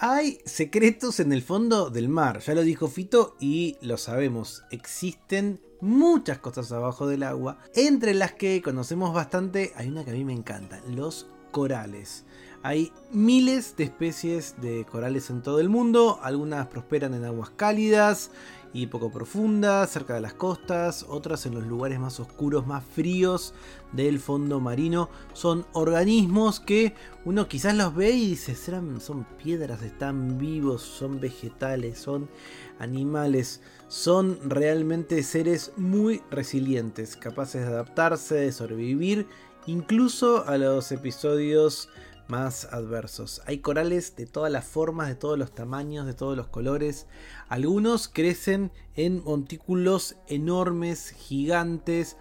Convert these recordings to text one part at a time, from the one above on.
Hay secretos en el fondo del mar, ya lo dijo Fito y lo sabemos, existen muchas cosas abajo del agua, entre las que conocemos bastante, hay una que a mí me encanta, los corales. Hay miles de especies de corales en todo el mundo, algunas prosperan en aguas cálidas y poco profundas, cerca de las costas, otras en los lugares más oscuros, más fríos del fondo marino. Son organismos que uno quizás los ve y dice, son piedras, están vivos, son vegetales, son animales, son realmente seres muy resilientes, capaces de adaptarse, de sobrevivir, incluso a los episodios más adversos. Hay corales de todas las formas, de todos los tamaños, de todos los colores. Algunos crecen en montículos enormes, gigantes,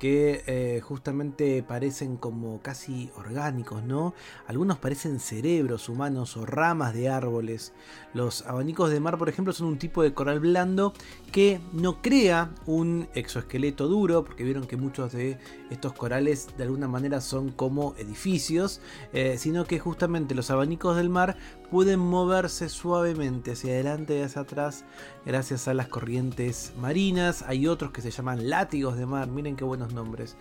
que eh, justamente parecen como casi orgánicos, ¿no? Algunos parecen cerebros humanos o ramas de árboles. Los abanicos de mar, por ejemplo, son un tipo de coral blando que no crea un exoesqueleto duro, porque vieron que muchos de estos corales de alguna manera son como edificios, eh, sino que justamente los abanicos del mar pueden moverse suavemente hacia adelante y hacia atrás gracias a las corrientes marinas. Hay otros que se llaman látigos de mar, miren qué buenos nombres,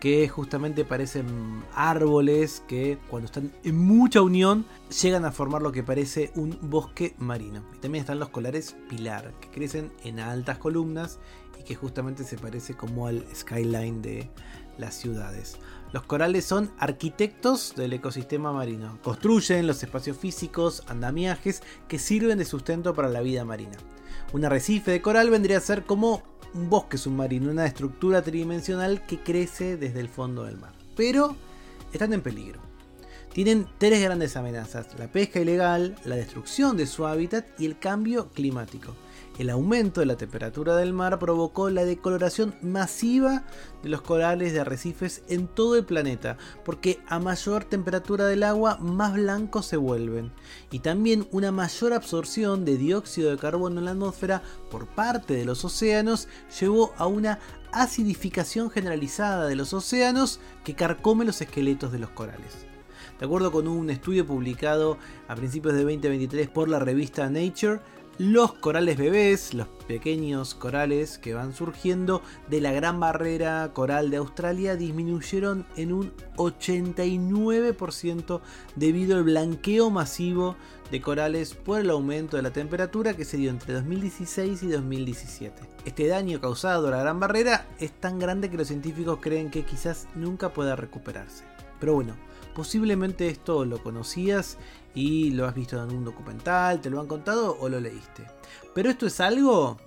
que justamente parecen árboles que cuando están en mucha unión llegan a formar lo que parece un bosque marino. Y también están los colares pilar, que crecen en altas columnas y que justamente se parece como al skyline de las ciudades. Los corales son arquitectos del ecosistema marino. Construyen los espacios físicos, andamiajes que sirven de sustento para la vida marina. Un arrecife de coral vendría a ser como un bosque submarino, una estructura tridimensional que crece desde el fondo del mar. Pero están en peligro. Tienen tres grandes amenazas, la pesca ilegal, la destrucción de su hábitat y el cambio climático. El aumento de la temperatura del mar provocó la decoloración masiva de los corales de arrecifes en todo el planeta, porque a mayor temperatura del agua más blancos se vuelven, y también una mayor absorción de dióxido de carbono en la atmósfera por parte de los océanos llevó a una acidificación generalizada de los océanos que carcome los esqueletos de los corales. De acuerdo con un estudio publicado a principios de 2023 por la revista Nature, los corales bebés, los pequeños corales que van surgiendo de la gran barrera coral de Australia disminuyeron en un 89% debido al blanqueo masivo de corales por el aumento de la temperatura que se dio entre 2016 y 2017. Este daño causado a la gran barrera es tan grande que los científicos creen que quizás nunca pueda recuperarse. Pero bueno, posiblemente esto lo conocías y lo has visto en un documental, te lo han contado o lo leíste. Pero esto es algo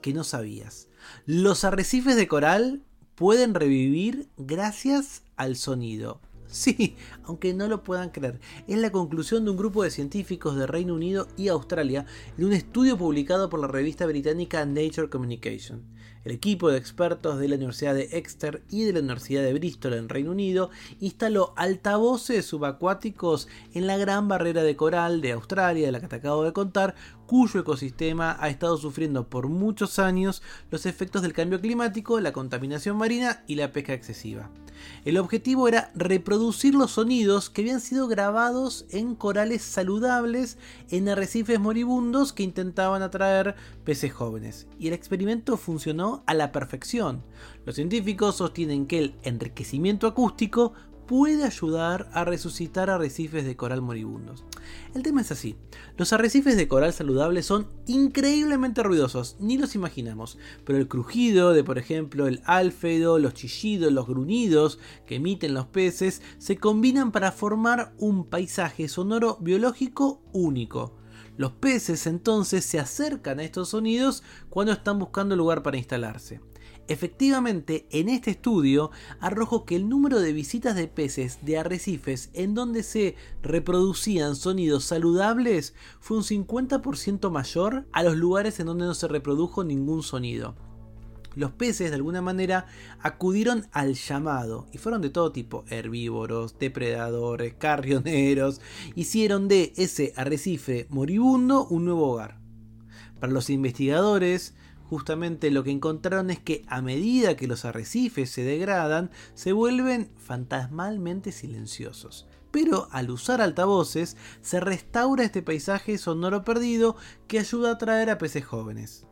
que no sabías. Los arrecifes de coral pueden revivir gracias al sonido. Sí, aunque no lo puedan creer, es la conclusión de un grupo de científicos de Reino Unido y Australia en un estudio publicado por la revista británica Nature Communication. El equipo de expertos de la Universidad de Exeter y de la Universidad de Bristol en Reino Unido instaló altavoces subacuáticos en la gran barrera de coral de Australia, de la que acabo de contar, cuyo ecosistema ha estado sufriendo por muchos años los efectos del cambio climático, la contaminación marina y la pesca excesiva. El objetivo era reproducir los sonidos que habían sido grabados en corales saludables en arrecifes moribundos que intentaban atraer peces jóvenes. Y el experimento funcionó a la perfección. Los científicos sostienen que el enriquecimiento acústico puede ayudar a resucitar arrecifes de coral moribundos. El tema es así, los arrecifes de coral saludables son increíblemente ruidosos, ni los imaginamos, pero el crujido de por ejemplo el álfedo, los chillidos, los gruñidos que emiten los peces se combinan para formar un paisaje sonoro biológico único. Los peces entonces se acercan a estos sonidos cuando están buscando lugar para instalarse. Efectivamente, en este estudio arrojó que el número de visitas de peces de arrecifes en donde se reproducían sonidos saludables fue un 50% mayor a los lugares en donde no se reprodujo ningún sonido. Los peces de alguna manera acudieron al llamado y fueron de todo tipo, herbívoros, depredadores, carrioneros, hicieron de ese arrecife moribundo un nuevo hogar. Para los investigadores, justamente lo que encontraron es que a medida que los arrecifes se degradan, se vuelven fantasmalmente silenciosos. Pero al usar altavoces, se restaura este paisaje sonoro perdido que ayuda a atraer a peces jóvenes.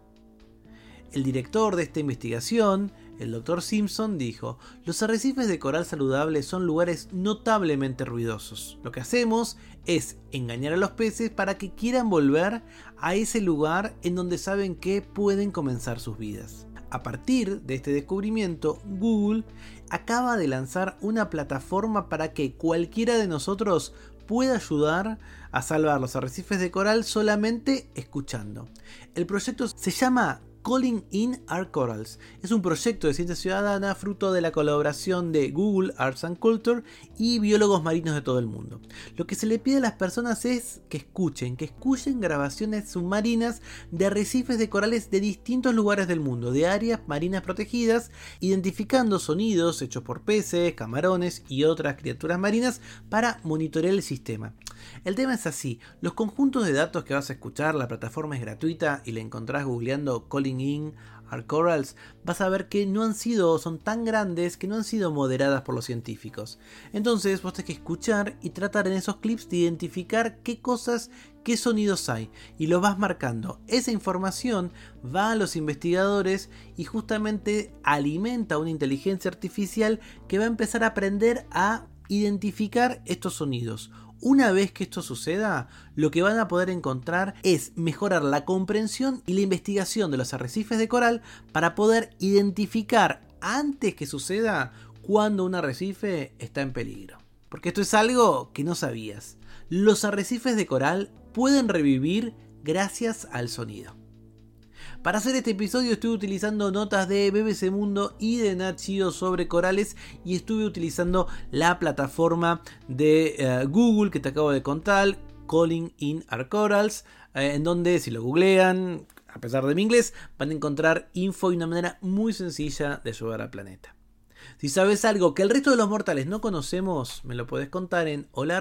El director de esta investigación, el Dr. Simpson, dijo, los arrecifes de coral saludable son lugares notablemente ruidosos. Lo que hacemos es engañar a los peces para que quieran volver a ese lugar en donde saben que pueden comenzar sus vidas. A partir de este descubrimiento, Google acaba de lanzar una plataforma para que cualquiera de nosotros pueda ayudar a salvar los arrecifes de coral solamente escuchando. El proyecto se llama Calling in Our Corals. Es un proyecto de ciencia ciudadana fruto de la colaboración de Google Arts and Culture y biólogos marinos de todo el mundo. Lo que se le pide a las personas es que escuchen, que escuchen grabaciones submarinas de arrecifes de corales de distintos lugares del mundo, de áreas marinas protegidas, identificando sonidos hechos por peces, camarones y otras criaturas marinas para monitorear el sistema. El tema es así, los conjuntos de datos que vas a escuchar, la plataforma es gratuita y la encontrás googleando Calling In Our Corals, vas a ver que no han sido, son tan grandes que no han sido moderadas por los científicos. Entonces vos tenés que escuchar y tratar en esos clips de identificar qué cosas, qué sonidos hay y lo vas marcando. Esa información va a los investigadores y justamente alimenta una inteligencia artificial que va a empezar a aprender a identificar estos sonidos una vez que esto suceda, lo que van a poder encontrar es mejorar la comprensión y la investigación de los arrecifes de coral para poder identificar antes que suceda cuando un arrecife está en peligro. Porque esto es algo que no sabías. Los arrecifes de coral pueden revivir gracias al sonido. Para hacer este episodio estuve utilizando notas de BBC Mundo y de Nat sobre corales y estuve utilizando la plataforma de eh, Google que te acabo de contar, Calling in Our Corals, eh, en donde si lo googlean, a pesar de mi inglés, van a encontrar info y una manera muy sencilla de ayudar al planeta. Si sabes algo que el resto de los mortales no conocemos, me lo puedes contar en hola